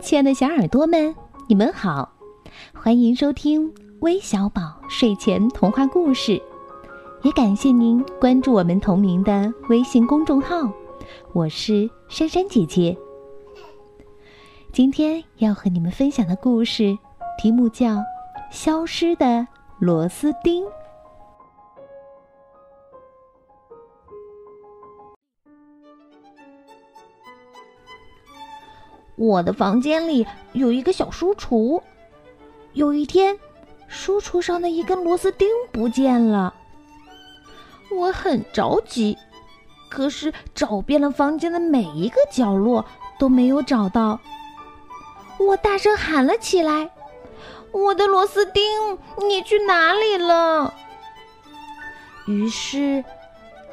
亲爱的小耳朵们，你们好，欢迎收听微小宝睡前童话故事，也感谢您关注我们同名的微信公众号。我是珊珊姐姐。今天要和你们分享的故事题目叫《消失的螺丝钉》。我的房间里有一个小书橱，有一天，书橱上的一根螺丝钉不见了。我很着急，可是找遍了房间的每一个角落都没有找到。我大声喊了起来：“我的螺丝钉，你去哪里了？”于是，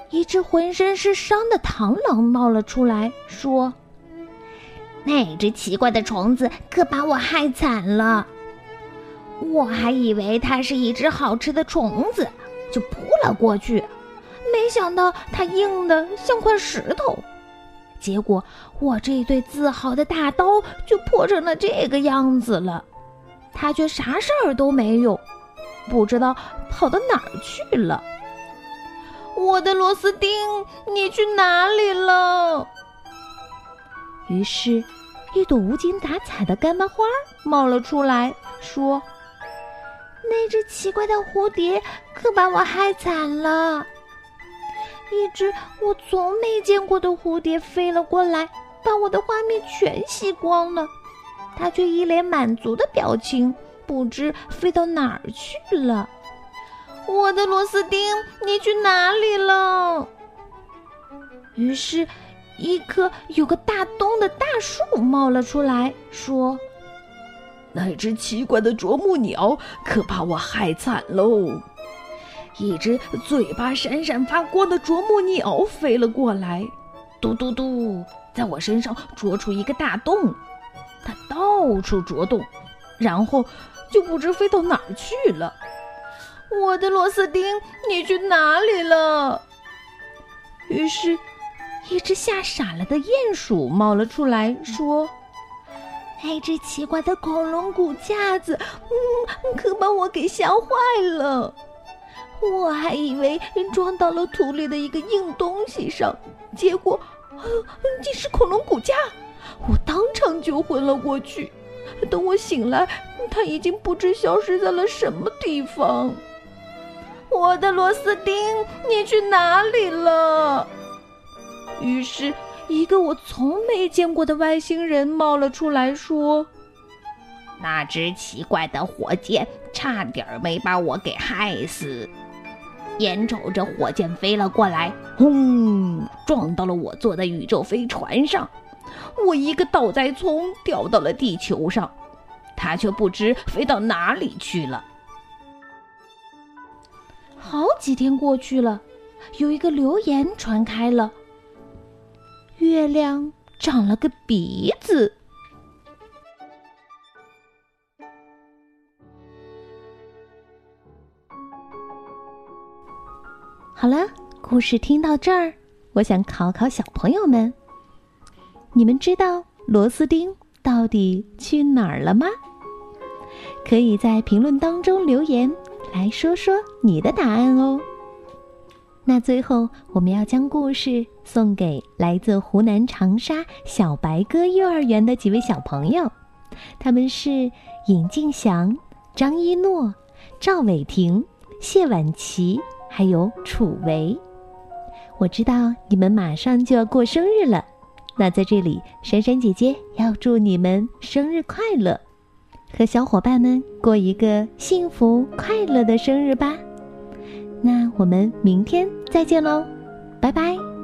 一只浑身是伤的螳螂冒了出来，说。那只奇怪的虫子可把我害惨了，我还以为它是一只好吃的虫子，就扑了过去，没想到它硬的像块石头，结果我这对自豪的大刀就破成了这个样子了，它却啥事儿都没有，不知道跑到哪儿去了。我的螺丝钉，你去哪里了？于是。一朵无精打采的干巴花冒了出来，说：“那只奇怪的蝴蝶可把我害惨了。一只我从没见过的蝴蝶飞了过来，把我的画面全吸光了。它却一脸满足的表情，不知飞到哪儿去了。我的螺丝钉，你去哪里了？”于是。一棵有个大洞的大树冒了出来，说：“那只奇怪的啄木鸟可把我害惨喽！” 一只嘴巴闪闪发光的啄木鸟飞了过来，嘟嘟嘟，在我身上啄出一个大洞。它到处啄洞，然后就不知飞到哪儿去了。我的螺丝钉，你去哪里了？于是。一只吓傻了的鼹鼠冒了出来，说：“那只奇怪的恐龙骨架子，嗯，可把我给吓坏了。我还以为撞到了土里的一个硬东西上，结果，竟是恐龙骨架。我当场就昏了过去。等我醒来，它已经不知消失在了什么地方。我的螺丝钉，你去哪里了？”于是，一个我从没见过的外星人冒了出来，说：“那只奇怪的火箭差点没把我给害死。眼瞅着火箭飞了过来，轰，撞到了我坐的宇宙飞船上，我一个倒栽葱掉到了地球上，它却不知飞到哪里去了。好几天过去了，有一个流言传开了。”月亮长了个鼻子。好了，故事听到这儿，我想考考小朋友们：你们知道螺丝钉到底去哪儿了吗？可以在评论当中留言，来说说你的答案哦。那最后，我们要将故事送给来自湖南长沙小白鸽幼儿园的几位小朋友，他们是尹静祥、张一诺、赵伟霆、谢婉琪，还有楚维。我知道你们马上就要过生日了，那在这里，珊珊姐姐要祝你们生日快乐，和小伙伴们过一个幸福快乐的生日吧。那我们明天再见喽，拜拜。